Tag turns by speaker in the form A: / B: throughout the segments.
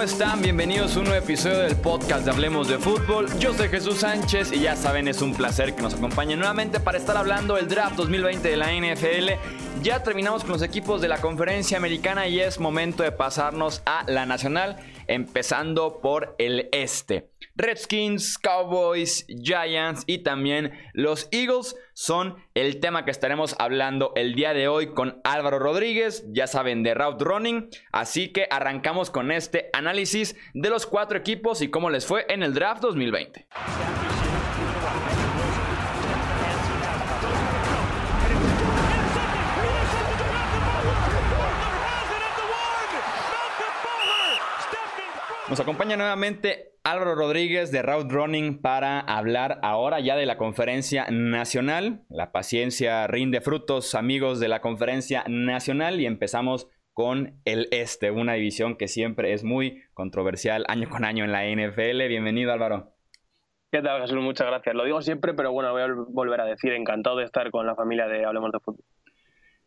A: ¿cómo están? Bienvenidos a un nuevo episodio del podcast de Hablemos de Fútbol. Yo soy Jesús Sánchez y ya saben, es un placer que nos acompañen nuevamente para estar hablando del draft 2020 de la NFL. Ya terminamos con los equipos de la conferencia americana y es momento de pasarnos a la nacional, empezando por el este. Redskins, Cowboys, Giants y también los Eagles son el tema que estaremos hablando el día de hoy con Álvaro Rodríguez, ya saben, de Route Running. Así que arrancamos con este análisis de los cuatro equipos y cómo les fue en el draft 2020. Nos acompaña nuevamente Álvaro Rodríguez de Route Running para hablar ahora ya de la conferencia nacional. La paciencia rinde frutos, amigos de la conferencia nacional, y empezamos con el este, una división que siempre es muy controversial año con año en la NFL. Bienvenido Álvaro.
B: ¿Qué tal? Muchas gracias. Lo digo siempre, pero bueno, voy a volver a decir, encantado de estar con la familia de Hablemos de Fútbol.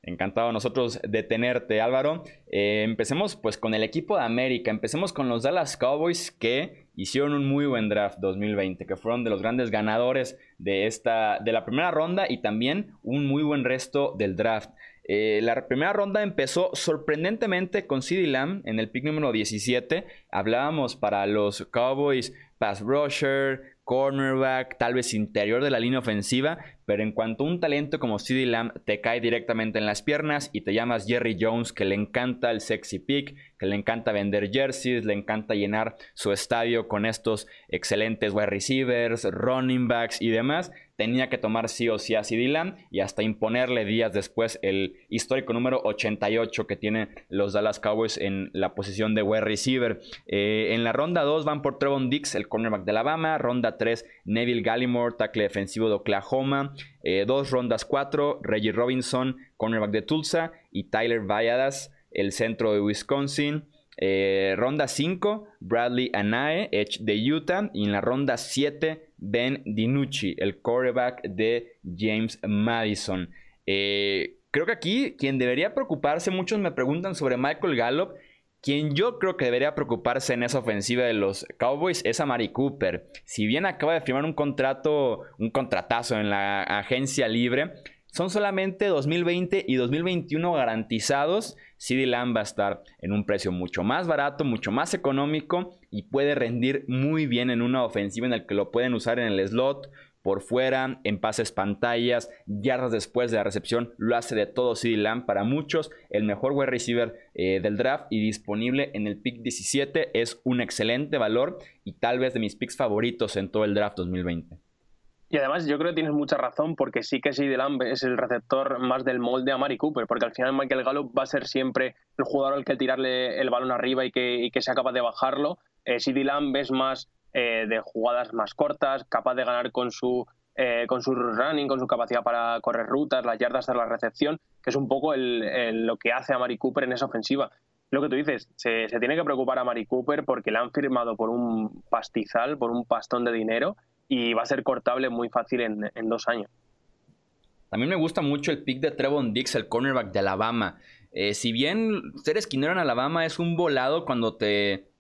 A: Encantado nosotros de tenerte, Álvaro. Eh, empecemos pues con el equipo de América. Empecemos con los Dallas Cowboys que hicieron un muy buen draft 2020, que fueron de los grandes ganadores de, esta, de la primera ronda y también un muy buen resto del draft. Eh, la primera ronda empezó sorprendentemente con CeeDee Lamb en el pick número 17. Hablábamos para los Cowboys pass rusher, cornerback, tal vez interior de la línea ofensiva, pero en cuanto a un talento como CeeDee Lamb te cae directamente en las piernas y te llamas Jerry Jones, que le encanta el sexy pick, que le encanta vender jerseys, le encanta llenar su estadio con estos excelentes wide receivers, running backs y demás, tenía que tomar sí o sí a CD Lamb y hasta imponerle días después el histórico número 88 que tienen los Dallas Cowboys en la posición de wide receiver. Eh, en la ronda 2 van por Trevon Dix, el cornerback de Alabama. Ronda 3, Neville Gallimore, tackle defensivo de Oklahoma. Eh, dos rondas 4, Reggie Robinson, cornerback de Tulsa. Y Tyler Valladas, el centro de Wisconsin. Eh, ronda 5, Bradley Anae, Edge de Utah. Y en la ronda 7, Ben DiNucci, el quarterback de James Madison. Eh, creo que aquí quien debería preocuparse, muchos me preguntan sobre Michael Gallup. Quien yo creo que debería preocuparse en esa ofensiva de los Cowboys es a Mari Cooper. Si bien acaba de firmar un contrato, un contratazo en la agencia libre, son solamente 2020 y 2021 garantizados. CD Lamb va a estar en un precio mucho más barato, mucho más económico y puede rendir muy bien en una ofensiva en la que lo pueden usar en el slot, por fuera, en pases pantallas, yardas después de la recepción, lo hace de todo CD Lamb. Para muchos, el mejor wide receiver eh, del draft y disponible en el pick 17 es un excelente valor y tal vez de mis picks favoritos en todo el draft 2020.
B: Y además yo creo que tienes mucha razón porque sí que sí Lamb es el receptor más del molde a Mari Cooper, porque al final Michael Gallup va a ser siempre el jugador al que tirarle el balón arriba y que, que sea capaz de bajarlo. Eh, Lamb es más eh, de jugadas más cortas, capaz de ganar con su, eh, con su running, con su capacidad para correr rutas, las yardas de la recepción, que es un poco lo que hace a Mari Cooper en esa ofensiva. Lo que tú dices, se, se tiene que preocupar a Mari Cooper porque la han firmado por un pastizal, por un pastón de dinero y va a ser cortable muy fácil en, dos años.
A: También me gusta mucho el pick de Trevon Dix, el cornerback de Alabama. Eh, si bien ser esquinero en Alabama es un volado cuando te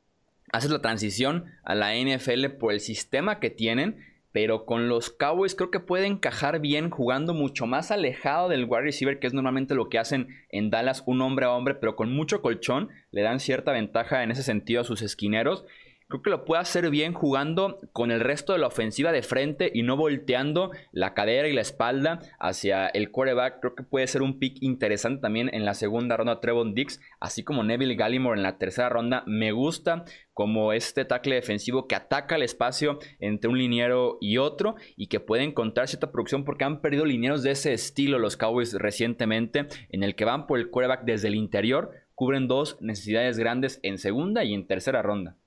A: haces la transición a la NFL por el sistema que tienen, pero con los Cowboys creo que puede encajar bien jugando mucho más alejado del wide receiver, que es normalmente lo que hacen en Dallas un hombre a hombre, pero con mucho colchón, le dan cierta ventaja en ese sentido a sus esquineros creo que lo puede hacer bien jugando con el resto de la ofensiva de frente y no volteando la cadera y la espalda hacia el quarterback. Creo que puede ser un pick interesante también en la segunda ronda Trevon Dix, así como Neville Gallimore en la tercera ronda. Me gusta como este tackle defensivo que ataca el espacio entre un liniero y otro y que puede encontrar cierta producción porque han perdido linieros de ese estilo los Cowboys recientemente en el que van por el quarterback desde el interior, cubren dos necesidades grandes en segunda y en tercera ronda.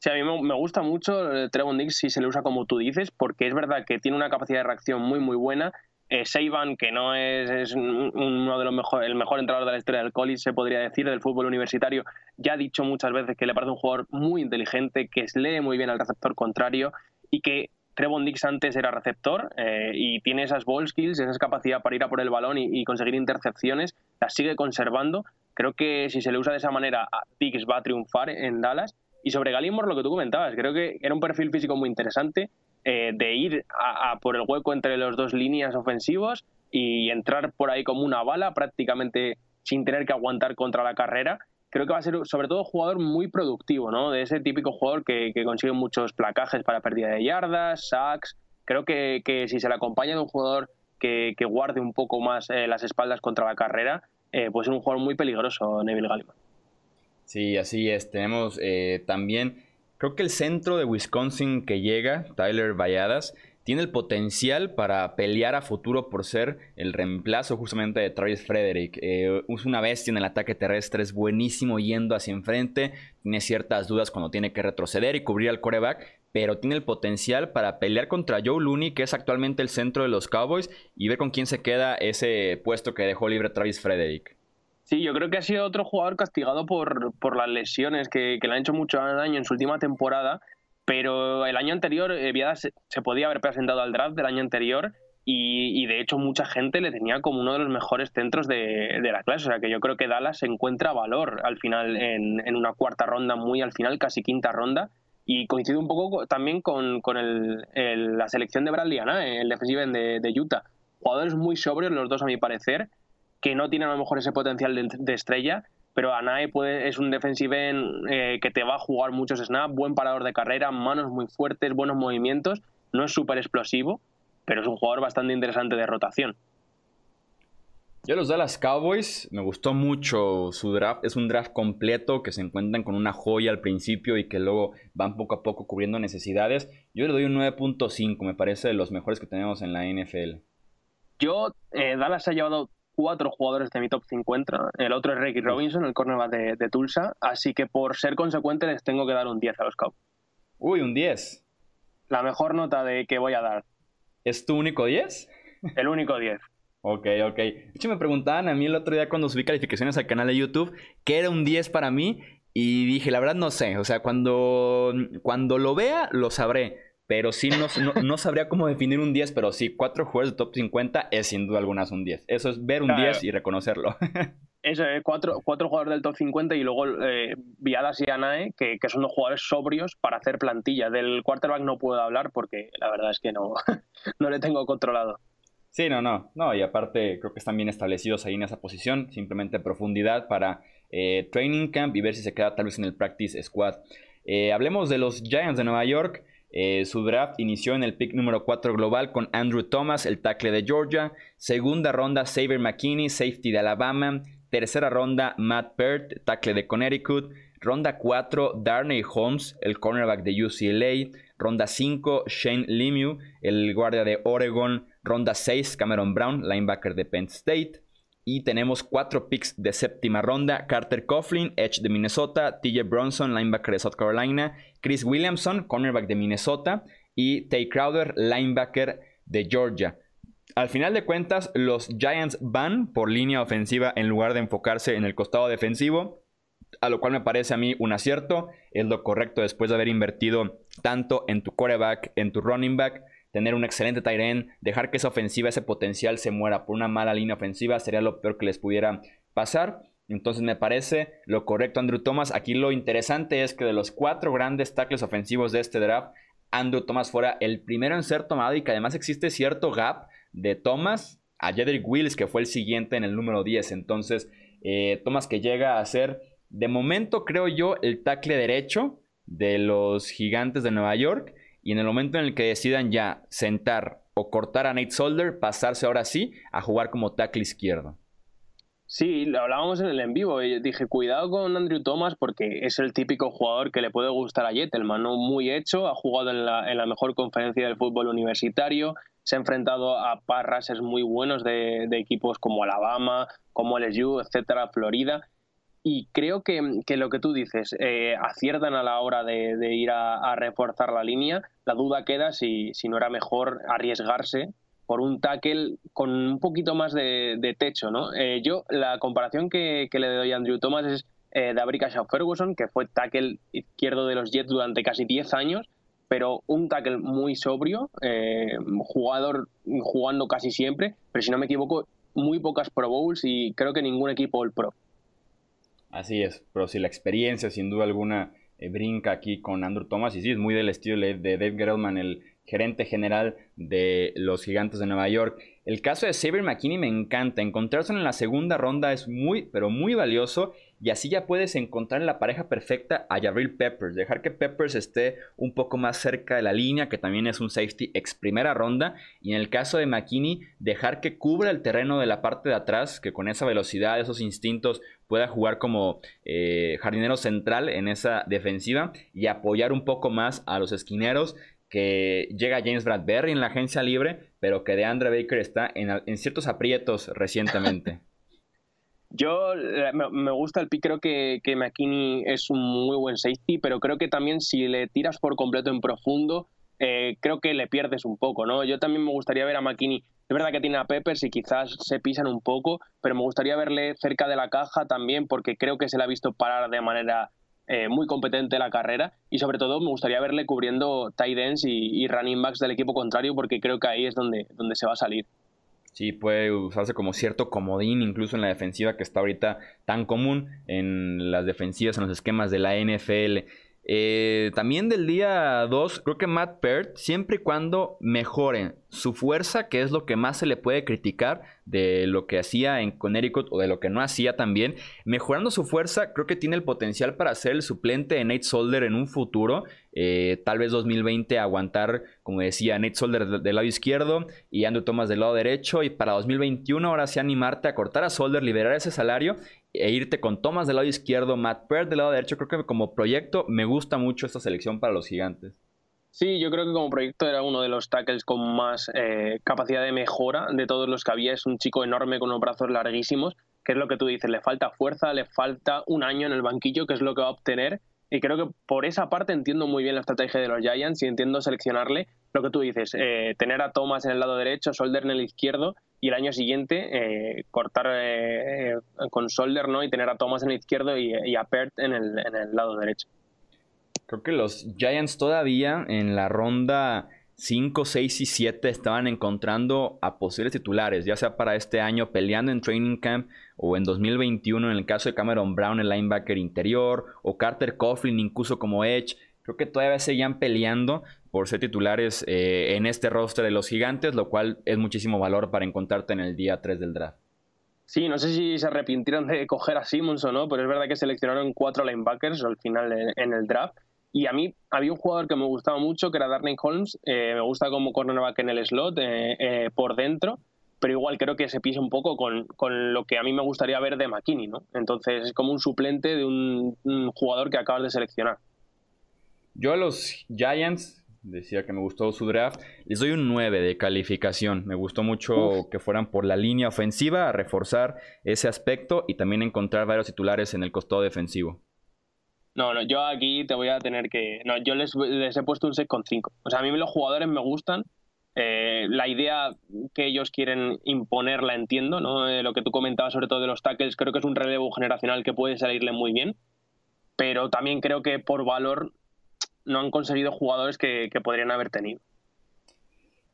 B: Sí, a mí me gusta mucho el Trevon Dix si se le usa como tú dices, porque es verdad que tiene una capacidad de reacción muy, muy buena. Eh, que no es, uno de los mejores, el mejor entrenador de la historia del college, se podría decir, del fútbol universitario, ya ha dicho muchas veces que le parece un jugador muy inteligente, que lee muy bien al receptor contrario y que Trevon Dix antes era receptor eh, y tiene esas ball skills, esa capacidad para ir a por el balón y, y, conseguir intercepciones, las sigue conservando. Creo que si se le usa de esa manera, Dix va a triunfar en Dallas Y sobre Gallimore, lo que tú comentabas, creo que era un perfil físico muy interesante eh, de ir a, por el hueco entre las dos líneas ofensivos y entrar por ahí como una bala, prácticamente sin tener que aguantar contra la carrera. Creo que va a ser sobre todo un jugador muy productivo, ¿no? De ese típico jugador que, consigue muchos placajes para pérdida de yardas, sacks. Creo que, si se le acompaña de un jugador que, guarde un poco más eh, las espaldas contra la carrera, eh, pues es un jugador muy peligroso, Neville Gallimore.
A: Sí, así es. Tenemos eh, también, creo que el centro de Wisconsin que llega, Tyler Valladas, tiene el potencial para pelear a futuro por ser el reemplazo justamente de Travis Frederick. Eh, una bestia en el ataque terrestre, es buenísimo yendo hacia enfrente, tiene ciertas dudas cuando tiene que retroceder y cubrir al coreback, pero tiene el potencial para pelear contra Joe Looney, que es actualmente el centro de los Cowboys, y ver con quién se queda ese puesto que dejó libre Travis Frederick.
B: Sí, yo creo que ha sido otro jugador castigado por, por las lesiones que, que, le han hecho mucho daño en su última temporada, pero el año anterior eh, se, podía haber presentado al draft del año anterior y, de hecho mucha gente le tenía como uno de los mejores centros de, la clase, o sea que yo creo que Dallas encuentra valor al final en, en una cuarta ronda, muy al final, casi quinta ronda, y coincide un poco también con, con el, la selección de Bradley el defensivo de, de Utah. Jugadores muy sobrios los dos a mi parecer, que no tienen a lo mejor ese potencial de, estrella, pero Anae puede, es un defensive eh, que te va a jugar muchos snaps, buen parador de carrera, manos muy fuertes, buenos movimientos, no es súper explosivo, pero es un jugador bastante interesante de rotación.
A: Yo los Dallas Cowboys, me gustó mucho su draft. Es un draft completo que se encuentran con una joya al principio y que luego van poco a poco cubriendo necesidades. Yo le doy un 9.5, me parece de los mejores que tenemos en la NFL.
B: Yo, eh, Dallas ha llevado cuatro jugadores de mi top 50. El otro es Ricky Robinson, el cornerback de, Tulsa. Así que por ser consecuente les tengo que dar un 10 a los Cowboys.
A: Uy, un 10.
B: La mejor nota de que voy a dar.
A: ¿Es tu único 10?
B: El único 10.
A: Ok, ok. De hecho, me preguntaban a mí el otro día cuando subí calificaciones al canal de YouTube qué era un 10 para mí. Y dije, la verdad no sé. O sea, cuando, cuando lo vea, lo sabré. Pero sí, no, no, sabría cómo definir un 10, pero sí, cuatro jugadores de top 50 es sin duda alguna un 10. Eso es ver un 10 y reconocerlo.
B: Eso es, cuatro, cuatro jugadores del top 50 y luego eh, Viadas y Anae, que, que, son dos jugadores sobrios para hacer plantilla. Del quarterback no puedo hablar porque la verdad es que no, no le tengo controlado.
A: Sí, no, no, no, y aparte creo que están bien establecidos ahí en esa posición, simplemente profundidad para eh, training camp y ver si se queda tal vez en el practice squad. Eh, hablemos de los Giants de Nueva York. Eh, su draft inició en el pick número 4 global con Andrew Thomas, el tackle de Georgia. Segunda ronda, Saber McKinney, safety de Alabama. Tercera ronda, Matt Peart, tackle de Connecticut. Ronda 4, Darnay Holmes, el cornerback de UCLA. Ronda 5, Shane Lemieux, el guardia de Oregon. Ronda 6, Cameron Brown, linebacker de Penn State. Y tenemos cuatro picks de séptima ronda. Carter Coughlin, Edge de Minnesota. TJ Bronson, linebacker de South Carolina. Chris Williamson, cornerback de Minnesota. Y Tay Crowder, linebacker de Georgia. Al final de cuentas, los Giants van por línea ofensiva en lugar de enfocarse en el costado defensivo. A lo cual me parece a mí un acierto. Es lo correcto después de haber invertido tanto en tu quarterback, en tu running back tener un excelente tight dejar que esa ofensiva, ese potencial se muera por una mala línea ofensiva sería lo peor que les pudiera pasar. Entonces me parece lo correcto Andrew Thomas. Aquí lo interesante es que de los cuatro grandes tackles ofensivos de este draft, Andrew Thomas fuera el primero en ser tomado y que además existe cierto gap de Thomas a Jedrick Wills, que fue el siguiente en el número 10. Entonces, eh, Thomas que llega a ser, de momento creo yo, el tackle derecho de los gigantes de Nueva York. Y en el momento en el que decidan ya sentar o cortar a Nate Solder, pasarse ahora sí a jugar como tackle izquierdo.
B: Sí, lo hablábamos en el en vivo. Y dije, cuidado con Andrew Thomas porque es el típico jugador que le puede gustar a Jettelman, ¿no? Muy hecho, ha jugado en la, en la mejor conferencia del fútbol universitario, se ha enfrentado a parrases muy buenos de, de equipos como Alabama, como LSU, etcétera, Florida y creo que, lo que tú dices, eh, aciertan a la hora de, ir a, reforzar la línea. La duda queda si, si, no era mejor arriesgarse por un tackle con un poquito más de, techo. ¿no? Eh, yo, la comparación que, le doy a Andrew Thomas es eh, de Abrika Ferguson, que fue tackle izquierdo de los Jets durante casi 10 años, pero un tackle muy sobrio, eh, jugador jugando casi siempre, pero si no me equivoco, muy pocas Pro Bowls y creo que ningún equipo All Pro.
A: Así es, pero si la experiencia sin duda alguna eh, brinca aquí con Andrew Thomas. Y sí, es muy del estilo de Dave Gettleman, el gerente general de los Gigantes de Nueva York. El caso de Xavier McKinney me encanta. Encontrarse en la segunda ronda es muy, pero muy valioso. Y así ya puedes encontrar en la pareja perfecta a Jabril Peppers. Dejar que Peppers esté un poco más cerca de la línea, que también es un safety ex primera ronda. Y en el caso de McKinney, dejar que cubra el terreno de la parte de atrás, que con esa velocidad, esos instintos, pueda jugar como eh, jardinero central en esa defensiva y apoyar un poco más a los esquineros que llega James Bradbury en la agencia libre, pero que de Andre Baker está en, ciertos aprietos recientemente.
B: Yo me gusta el pick, creo que, que McKinney es un muy buen safety, pero creo que también si le tiras por completo en profundo, eh, creo que le pierdes un poco, ¿no? Yo también me gustaría ver a McKinney, es verdad que tiene a Peppers y quizás se pisan un poco, pero me gustaría verle cerca de la caja también porque creo que se le ha visto parar de manera eh, muy competente la carrera y sobre todo me gustaría verle cubriendo tight ends y, running backs del equipo contrario porque creo que ahí es donde, donde se va a salir.
A: Sí, puede usarse como cierto comodín incluso en la defensiva que está ahorita tan común en las defensivas, en los esquemas de la NFL. Eh, también del día 2, creo que Matt Peart, siempre y cuando mejore su fuerza, que es lo que más se le puede criticar de lo que hacía en Connecticut o de lo que no hacía también, mejorando su fuerza, creo que tiene el potencial para ser el suplente de Nate Solder en un futuro. Eh, tal vez 2020 aguantar, como decía, Nate Solder del lado izquierdo y Andrew Thomas del lado derecho. Y para 2021 ahora sí animarte a cortar a Solder, liberar ese salario e irte con Thomas del lado izquierdo, Matt Peart del lado derecho. Creo que como proyecto me gusta mucho esta selección para los gigantes.
B: Sí, yo creo que como proyecto era uno de los tackles con más eh, capacidad de mejora de todos los que había. Es un chico enorme con unos brazos larguísimos, que es lo que tú dices, le falta fuerza, le falta un año en el banquillo, que es lo que va a obtener. Y creo que por esa parte entiendo muy bien la estrategia de los Giants y entiendo seleccionarle lo que tú dices, eh, tener a Thomas en el lado derecho, Solder en el izquierdo y el año siguiente eh, cortar con Solder ¿no? y tener a Thomas en el izquierdo y, a Pert en el, en el lado derecho.
A: Creo que los Giants todavía en la ronda 5, 6 y 7 estaban encontrando a posibles titulares, ya sea para este año peleando en training camp o en 2021 en el caso de Cameron Brown, el linebacker interior, o Carter Coughlin incluso como edge. Creo que todavía seguían peleando por ser titulares eh, en este roster de los gigantes, lo cual es muchísimo valor para encontrarte en el día 3 del draft.
B: Sí, no sé si se arrepintieron de coger a Simmons o no, pero es verdad que seleccionaron cuatro linebackers al final en el draft y a mí había un jugador que me gustaba mucho, que era Darnay Holmes. Eh, me gusta como cornerback en el slot, eh, eh, por dentro, pero igual creo que se pisa un poco con, con, lo que a mí me gustaría ver de McKinney, ¿no? Entonces es como un suplente de un, jugador que acabas de seleccionar.
A: Yo a los Giants, decía que me gustó su draft, les doy un 9 de calificación. Me gustó mucho que fueran por la línea ofensiva, a reforzar ese aspecto y también encontrar varios titulares en el costado defensivo.
B: No, no, yo aquí te voy a tener que. No, yo les, he puesto un 6,5. O sea, a mí los jugadores me gustan. Eh, la idea que ellos quieren imponer la entiendo, ¿no? Eh, lo que tú comentabas sobre todo de los tackles, creo que es un relevo generacional que puede salirle muy bien. Pero también creo que por valor no han conseguido jugadores que, que podrían haber tenido.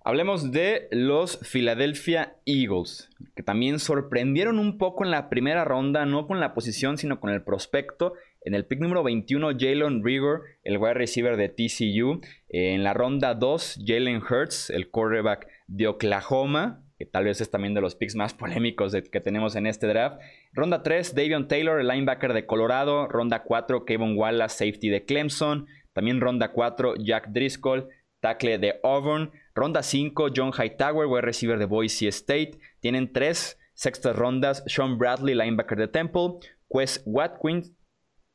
A: Hablemos de los Philadelphia Eagles, que también sorprendieron un poco en la primera ronda, no con la posición, sino con el prospecto. En el pick número 21, Jalen Rigor, el wide receiver de TCU. En la ronda 2, Jalen Hurts, el quarterback de Oklahoma, que tal vez es también de los picks más polémicos que tenemos en este draft. Ronda 3, Davion Taylor, el linebacker de Colorado. Ronda 4, Kevin Wallace, safety de Clemson. También ronda 4, Jack Driscoll, tackle de Auburn. Ronda 5, John Hightower, wide receiver de Boise State. Tienen tres sextas rondas, Sean Bradley, linebacker de Temple. Quest Watkins,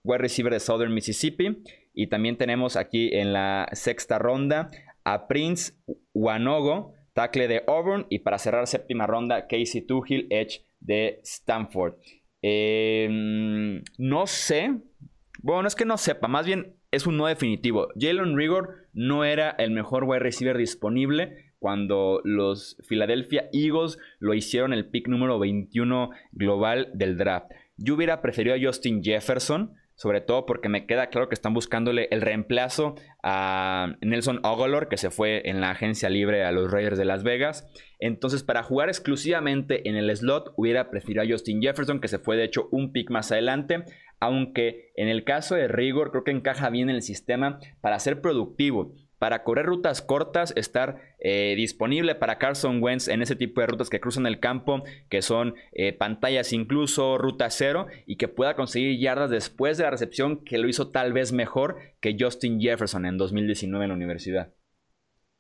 A: wide receiver de Southern Mississippi. Y también tenemos aquí en la sexta ronda a Prince Wanogo, tackle de Auburn. Y para cerrar séptima ronda, Casey Toohill, edge de Stanford. Em, no sé. Bueno, es que no sepa, más bien es un no definitivo. Jalen Rigor no era el mejor wide receiver disponible cuando los Philadelphia Eagles lo hicieron el pick número 21 global del draft. Yo hubiera preferido a Justin Jefferson sobre todo porque me queda claro que están buscándole el reemplazo a Nelson Ogolor, que se fue en la agencia libre a los Raiders de Las Vegas. Entonces, para jugar exclusivamente en el slot, hubiera preferido a Justin Jefferson, que se fue de hecho un pick más adelante. Aunque en el caso de Rigor, creo que encaja bien en el sistema para ser productivo para correr rutas cortas, estar eh, disponible para Carson Wentz en ese tipo de rutas que cruzan el campo, que son eh, pantallas incluso, ruta cero, y que pueda conseguir yardas después de la recepción, que lo hizo tal vez mejor que Justin Jefferson en 2019 en la universidad.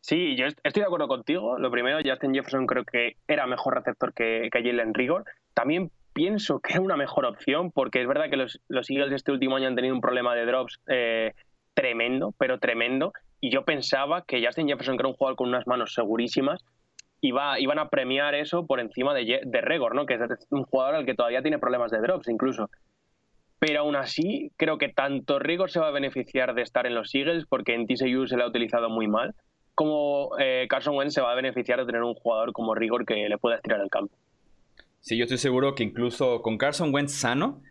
B: Sí, yo estoy de acuerdo contigo. Lo primero, Justin Jefferson creo que era mejor receptor que, que Jalen Rigor. También pienso que era una mejor opción, porque es verdad que los, los Eagles este último año han tenido un problema de drops eh, tremendo, pero tremendo y yo pensaba que Justin Jefferson, que era un jugador con unas manos segurísimas, iba, iban a premiar eso por encima de, de Regor, ¿no? que es un jugador al que todavía tiene problemas de drops incluso. Pero aún así, creo que tanto Rigor se va a beneficiar de estar en los Eagles, porque en TCU se le ha utilizado muy mal, como eh, Carson Wentz se va a beneficiar de tener un jugador como Rigor que le pueda estirar el campo.
A: Sí, yo estoy seguro que incluso con Carson Wentz sano,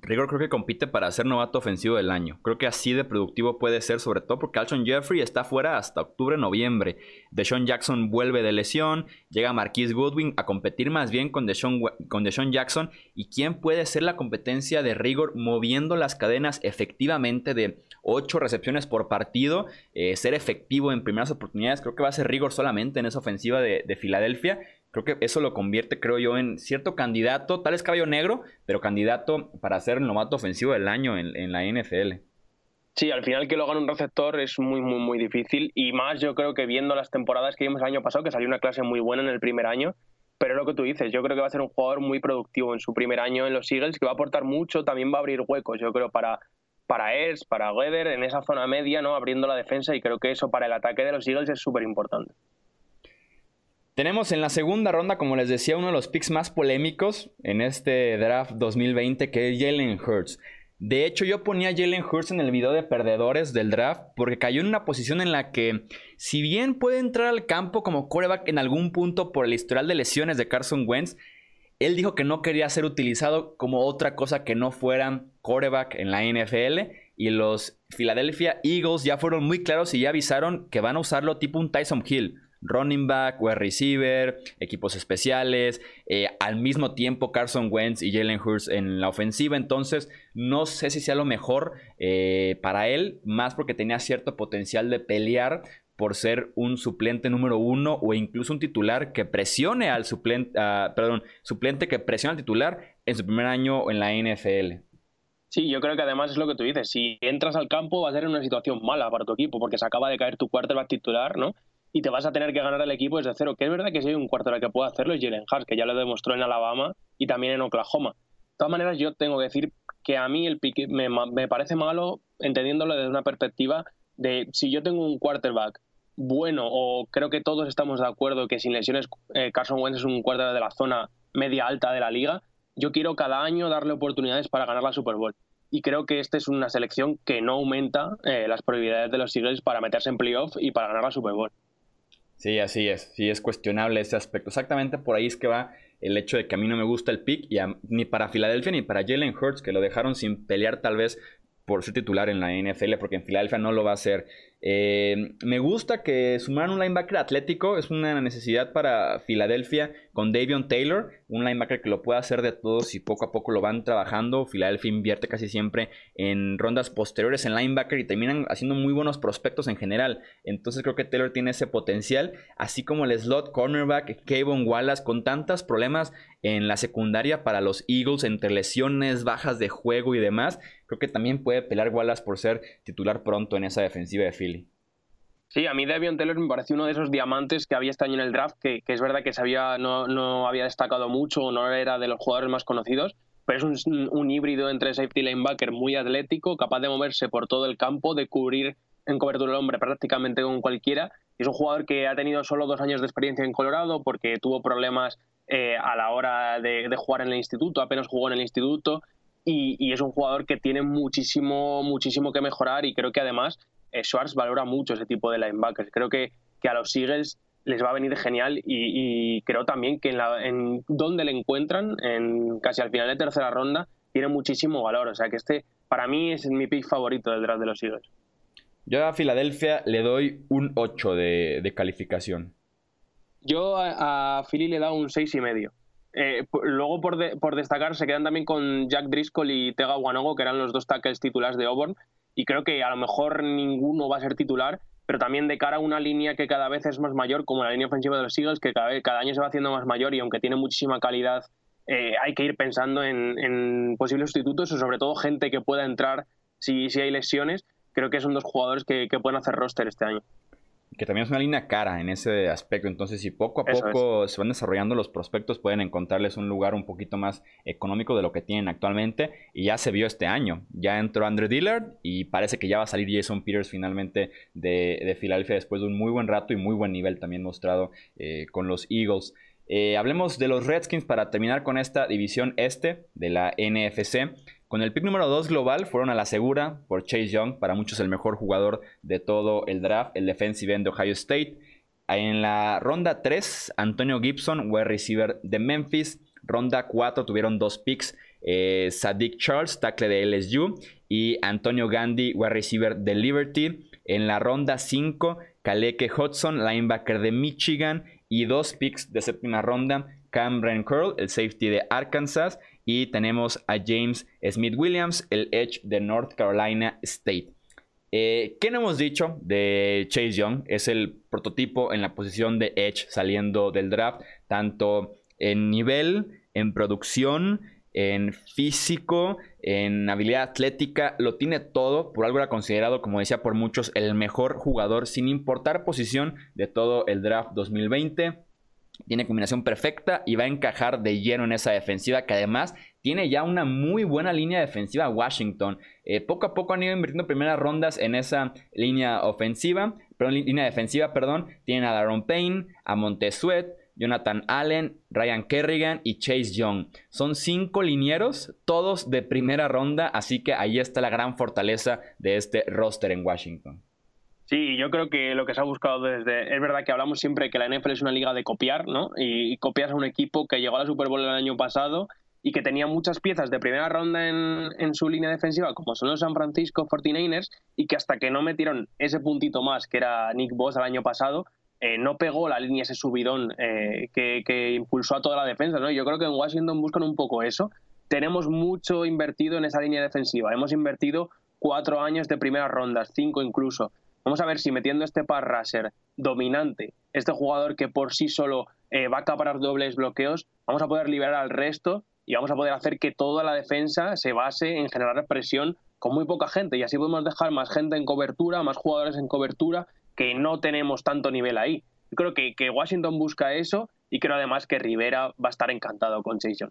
A: Rigor creo que compite para ser novato ofensivo del año. Creo que así de productivo puede ser, sobre todo porque Alshon Jeffrey está fuera hasta octubre-noviembre. Deshaun Jackson vuelve de lesión, llega Marquise Goodwin a competir más bien con Deshaun, con Jackson. ¿Y quién puede ser la competencia de Rigor moviendo las cadenas efectivamente de 8 recepciones por partido? Eh, ser efectivo en primeras oportunidades, creo que va a ser Rigor solamente en esa ofensiva de Filadelfia. Creo que eso lo convierte, creo yo, en cierto candidato, tal es caballo negro, pero candidato para ser el novato ofensivo del año en, la NFL.
B: Sí, al final que lo haga un receptor es muy, muy, muy difícil. Y más yo creo que viendo las temporadas que vimos el año pasado, que salió una clase muy buena en el primer año, pero lo que tú dices, yo creo que va a ser un jugador muy productivo en su primer año en los Eagles, que va a aportar mucho, también va a abrir huecos, yo creo, para, para Ers, para Weather, en esa zona media, ¿no? Abriendo la defensa, y creo que eso para el ataque de los Eagles es súper importante.
A: Tenemos en la segunda ronda, como les decía, uno de los picks más polémicos en este draft 2020, que es Jalen Hurts. De hecho, yo ponía Jalen Hurts en el video de perdedores del draft porque cayó en una posición en la que, si bien puede entrar al campo como coreback en algún punto por el historial de lesiones de Carson Wentz, él dijo que no quería ser utilizado como otra cosa que no fuera coreback en la NFL. Y los Philadelphia Eagles ya fueron muy claros y ya avisaron que van a usarlo tipo un Tyson Hill running back, wide receiver, equipos especiales, eh, al mismo tiempo Carson Wentz y Jalen Hurts en la ofensiva, entonces no sé si sea lo mejor eh, para él, más porque tenía cierto potencial de pelear por ser un suplente número uno o incluso un titular que presione al suplente, perdón, suplente que presione al titular en su primer año en la NFL.
B: Sí, yo creo que además es lo que tú dices. Si entras al campo va a ser una situación mala para tu equipo porque se acaba de caer tu quarterback titular, ¿no? Y te vas a tener que ganar al equipo desde cero. Que es verdad que si hay un cuarto que puede hacerlo es Jalen Hurts, que ya lo demostró en Alabama y también en Oklahoma. De todas maneras, yo tengo que decir que a mí el pique me, me parece malo entendiéndolo desde una perspectiva de si yo tengo un quarterback bueno o creo que todos estamos de acuerdo que sin lesiones eh, Carson Wentz es un quarterback de la zona media alta de la liga, yo quiero cada año darle oportunidades para ganar la Super Bowl. Y creo que esta es una selección que no aumenta eh, las probabilidades de los Eagles para meterse en playoff y para ganar la Super Bowl.
A: Sí, así es. Sí, es cuestionable ese aspecto. Exactamente por ahí es que va el hecho de que a mí no me gusta el pick, y ni para Filadelfia ni para Jalen Hurts, que lo dejaron sin pelear tal vez por ser titular en la NFL, porque en Filadelfia no lo va a hacer. Eh, me gusta que sumaran un linebacker atlético, es una necesidad para Filadelfia con Davion Taylor, un linebacker que lo puede hacer de todos y poco a poco lo van trabajando. Filadelfia invierte casi siempre en rondas posteriores en linebacker y terminan haciendo muy buenos prospectos en general. Entonces creo que Taylor tiene ese potencial, así como el slot cornerback Kevin Wallace con tantos problemas en la secundaria para los Eagles entre lesiones, bajas de juego y demás. Creo que también puede pelear Wallace por ser titular pronto en esa defensiva de Philly.
B: Sí, a mí Devion Taylor me pareció uno de esos diamantes que había este año en el draft, que, es verdad que se había, no, no, había destacado mucho o no era de los jugadores más conocidos, pero es un, híbrido entre safety linebacker muy atlético, capaz de moverse por todo el campo, de cubrir en cobertura el hombre prácticamente con cualquiera. Es un jugador que ha tenido solo dos años de experiencia en Colorado porque tuvo problemas eh, a la hora de, jugar en el instituto, apenas jugó en el instituto y, y, es un jugador que tiene muchísimo, muchísimo que mejorar y creo que además eh, Schwartz valora mucho ese tipo de linebackers. Creo que, que a los Eagles les va a venir genial y, creo también que en, la, en donde le encuentran, en casi al final de tercera ronda, tiene muchísimo valor. O sea que este para mí es mi pick favorito del draft de los Eagles.
A: Yo a Filadelfia le doy un 8 de, calificación.
B: Yo a, Philly le he dado un 6,5. y medio. Eh, luego, por, por, destacar, se quedan también con Jack Driscoll y Tega Wanogo, que eran los dos tackles titulares de Auburn. Y creo que a lo mejor ninguno va a ser titular, pero también de cara a una línea que cada vez es más mayor, como la línea ofensiva de los Eagles, que cada, año se va haciendo más mayor y aunque tiene muchísima calidad, eh, hay que ir pensando en, posibles sustitutos o sobre todo gente que pueda entrar si, si hay lesiones. Creo que son dos jugadores que, pueden hacer roster este año
A: que también es una línea cara en ese aspecto. Entonces, si poco a poco se van desarrollando los prospectos, pueden encontrarles un lugar un poquito más económico de lo que tienen actualmente. Y ya se vio este año. Ya entró Andrew Dillard y parece que ya va a salir Jason Peters finalmente de, de Filadelfia después de un muy buen rato y muy buen nivel también mostrado eh, con los Eagles. Eh, hablemos de los Redskins para terminar con esta división este de la NFC. Con el pick número 2 global fueron a la segura por Chase Young, para muchos el mejor jugador de todo el draft, el defensive end de Ohio State. En la ronda 3, Antonio Gibson, wide receiver de Memphis. Ronda 4 tuvieron dos picks, eh, Sadiq Charles, tackle de LSU, y Antonio Gandhi, wide receiver de Liberty. En la ronda 5, Kaleke Hudson, linebacker de Michigan, y dos picks de séptima ronda, Cameron Curl, el safety de Arkansas, y tenemos a James Smith Williams, el edge de North Carolina State. Eh, ¿Qué no hemos dicho de Chase Young? Es el prototipo en la posición de edge saliendo del draft, tanto en nivel, en producción, en físico, en habilidad atlética, lo tiene todo. Por algo era considerado, como decía por muchos, el mejor jugador sin importar posición de todo el draft 2020. Tiene combinación perfecta y va a encajar de lleno en esa defensiva que además tiene ya una muy buena línea defensiva Washington. Eh, poco a poco han ido invirtiendo primeras rondas en esa línea ofensiva, línea defensiva, perdón. Tienen a Daron Payne, a Montesuet, Jonathan Allen, Ryan Kerrigan y Chase Young. Son cinco linieros, todos de primera ronda, así que ahí está la gran fortaleza de este roster en Washington.
B: Sí, yo creo que lo que se ha buscado desde. Es verdad que hablamos siempre que la NFL es una liga de copiar, ¿no? Y, copias a un equipo que llegó a la Super Bowl el año pasado y que tenía muchas piezas de primera ronda en, su línea defensiva, como son los San Francisco 49ers, y que hasta que no metieron ese puntito más, que era Nick Boss el año pasado, eh, no pegó la línea ese subidón eh, que, impulsó a toda la defensa. ¿no? Yo creo que en Washington buscan un poco eso. Tenemos mucho invertido en esa línea defensiva. Hemos invertido cuatro años de primeras rondas, cinco incluso. Vamos a ver si metiendo este par raser dominante, este jugador que por sí solo eh, va a acaparar dobles bloqueos, vamos a poder liberar al resto y vamos a poder hacer que toda la defensa se base en generar presión con muy poca gente y así podemos dejar más gente en cobertura, más jugadores en cobertura que no tenemos tanto nivel ahí. Yo creo que, Washington busca eso y creo además que Rivera va a estar encantado con Jason.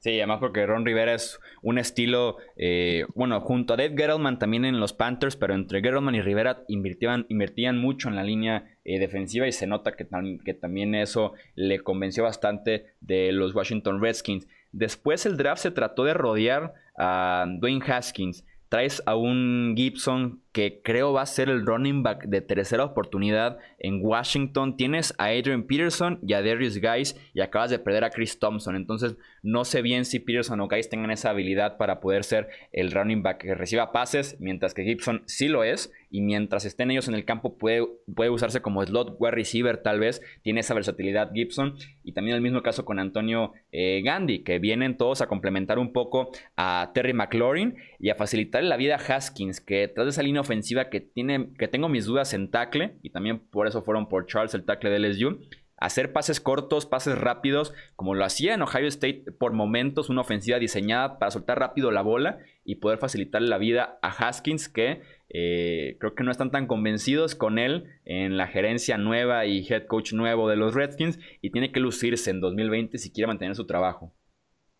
A: Sí, además porque Ron Rivera es un estilo, eh, bueno, junto a Dave Gettleman también en los Panthers, pero entre Gettleman y Rivera invertían, mucho en la línea eh, defensiva y se nota que, que también eso le convenció bastante de los Washington Redskins. Después el draft se trató de rodear a Dwayne Haskins. Traes a un Gibson que creo va a ser el running back de tercera oportunidad en Washington. Tienes a Adrian Peterson y a Darius Guys y acabas de perder a Chris Thompson. Entonces no sé bien si Peterson o Guys tengan esa habilidad para poder ser el running back que reciba pases, mientras que Gibson sí lo es. Y mientras estén ellos en el campo puede, puede usarse como slot wide receiver tal vez. Tiene esa versatilidad Gibson. Y también el mismo caso con Antonio eh, Gandhi, que vienen todos a complementar un poco a Terry McLaurin y a facilitar la vida a Haskins, que tras esa línea ofensiva que, tiene, que tengo mis dudas en tackle, y también por eso fueron por Charles el tackle de LSU, hacer pases cortos, pases rápidos, como lo hacía en Ohio State por momentos, una ofensiva diseñada para soltar rápido la bola y poder facilitarle la vida a Haskins, que eh, creo que no están tan convencidos con él en la gerencia nueva y head coach nuevo de los Redskins, y tiene que lucirse en 2020 si quiere mantener su trabajo.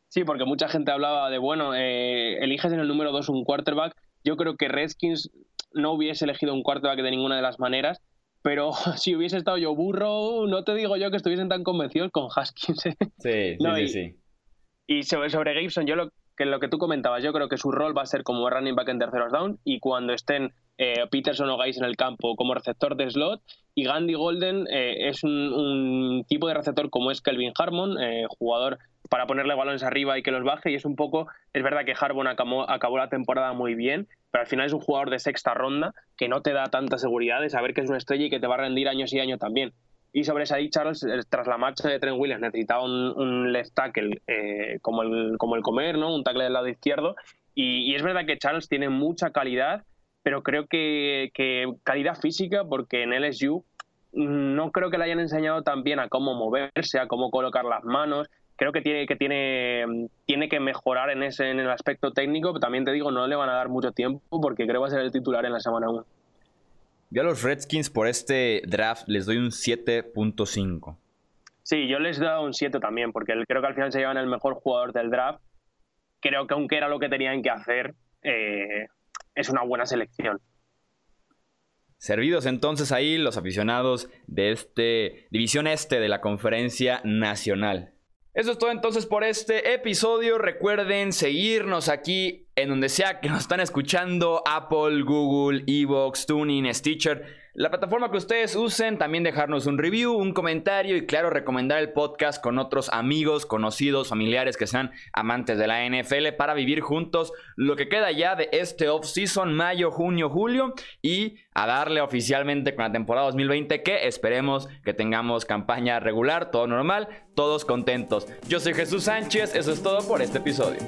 B: Sí, porque mucha gente hablaba de, bueno, eh, eliges en el número 2 un quarterback. Yo creo que Redskins no hubiese elegido un quarterback de ninguna de las maneras, pero si hubiese estado yo burro, no te digo yo que estuviesen tan convencidos con Haskins.
A: ¿eh? Sí, sí, sí,
B: Y sobre, sobre Gibson, yo lo que, lo que tú comentabas, yo creo que su rol va a ser como running back en terceros down y cuando estén eh, Peterson o Guys en el campo como receptor de slot y Gandhi Golden es un, un, tipo de receptor como es Kelvin Harmon, jugador para ponerle balones arriba y que los baje. Y es un poco, es verdad que Harbon acabó, la temporada muy bien, pero al final es un jugador de sexta ronda que no te da tanta seguridad de saber que es una estrella y que te va a rendir años y años también. Y sobre esa Charles, eh, tras la marcha de Trent Williams, necesitaba un, left tackle eh, como, el, como el comer, ¿no? un tackle del lado izquierdo. Y, es verdad que Charles tiene mucha calidad, pero creo que, que calidad física, porque en LSU no creo que le hayan enseñado tan bien a cómo moverse, a cómo colocar las manos. Creo que tiene que, tiene, tiene que mejorar en, ese, en el aspecto técnico, pero también te digo, no le van a dar mucho tiempo porque creo que va a ser el titular en la semana 1.
A: Yo a los Redskins por este draft les doy un 7.5.
B: Sí, yo les doy un 7 también, porque creo que al final se llevan el mejor jugador del draft. Creo que aunque era lo que tenían que hacer, eh, es una buena selección.
A: Servidos entonces ahí los aficionados de este División Este de la Conferencia Nacional. Eso es todo entonces por este episodio. Recuerden seguirnos aquí en donde sea que nos están escuchando: Apple, Google, Evox, Tuning, Stitcher la plataforma que ustedes usen, también dejarnos un review, un comentario y claro, recomendar el podcast con otros amigos, conocidos, familiares que sean amantes de la NFL para vivir juntos lo que queda ya de este off-season, mayo, junio, julio y a darle oficialmente con la temporada 2020 que esperemos que tengamos campaña regular, todo normal, todos contentos. Yo soy Jesús Sánchez, eso es todo por este episodio.